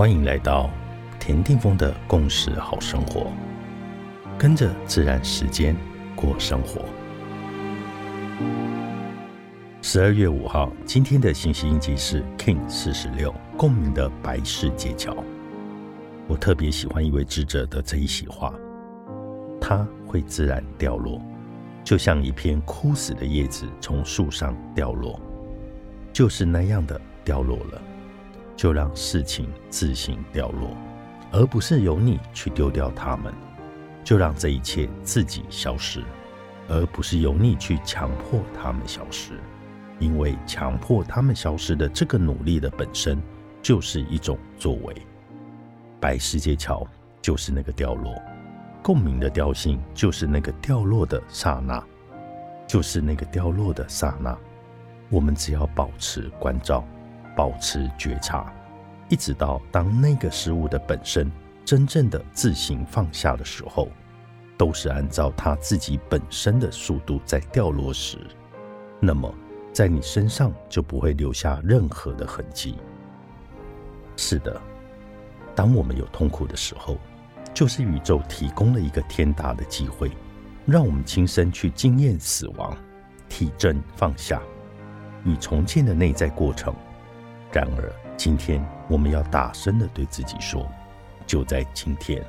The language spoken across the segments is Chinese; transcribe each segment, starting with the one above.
欢迎来到田定峰的共识好生活，跟着自然时间过生活。十二月五号，今天的信息印记是 King 四十六共鸣的白世界桥。我特别喜欢一位智者的这一席话：它会自然掉落，就像一片枯死的叶子从树上掉落，就是那样的掉落了。就让事情自行掉落，而不是由你去丢掉它们。就让这一切自己消失，而不是由你去强迫它们消失。因为强迫它们消失的这个努力的本身就是一种作为。白世界桥就是那个掉落，共鸣的调性就是那个掉落的刹那，就是那个掉落的刹那。我们只要保持关照。保持觉察，一直到当那个事物的本身真正的自行放下的时候，都是按照它自己本身的速度在掉落时，那么在你身上就不会留下任何的痕迹。是的，当我们有痛苦的时候，就是宇宙提供了一个天大的机会，让我们亲身去经验死亡、体证放下与重建的内在过程。然而，今天我们要大声的对自己说：“就在今天，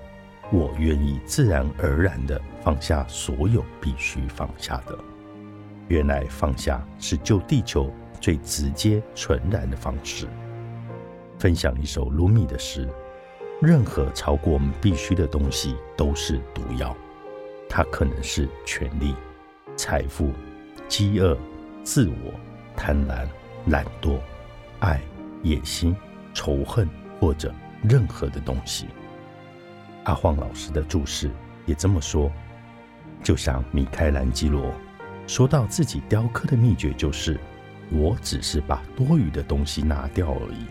我愿意自然而然的放下所有必须放下的。原来放下是救地球最直接、纯然的方式。”分享一首卢米的诗：“任何超过我们必须的东西都是毒药。它可能是权力、财富、饥饿、自我、贪婪、懒惰、爱。”野心、仇恨或者任何的东西。阿晃老师的注释也这么说，就像米开朗基罗说到自己雕刻的秘诀就是：我只是把多余的东西拿掉而已。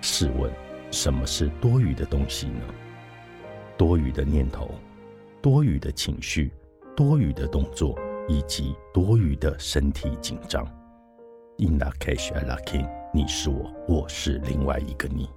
试问，什么是多余的东西呢？多余的念头、多余的情绪、多余的动作以及多余的身体紧张。In la cage, I la king。你是我，我是另外一个你。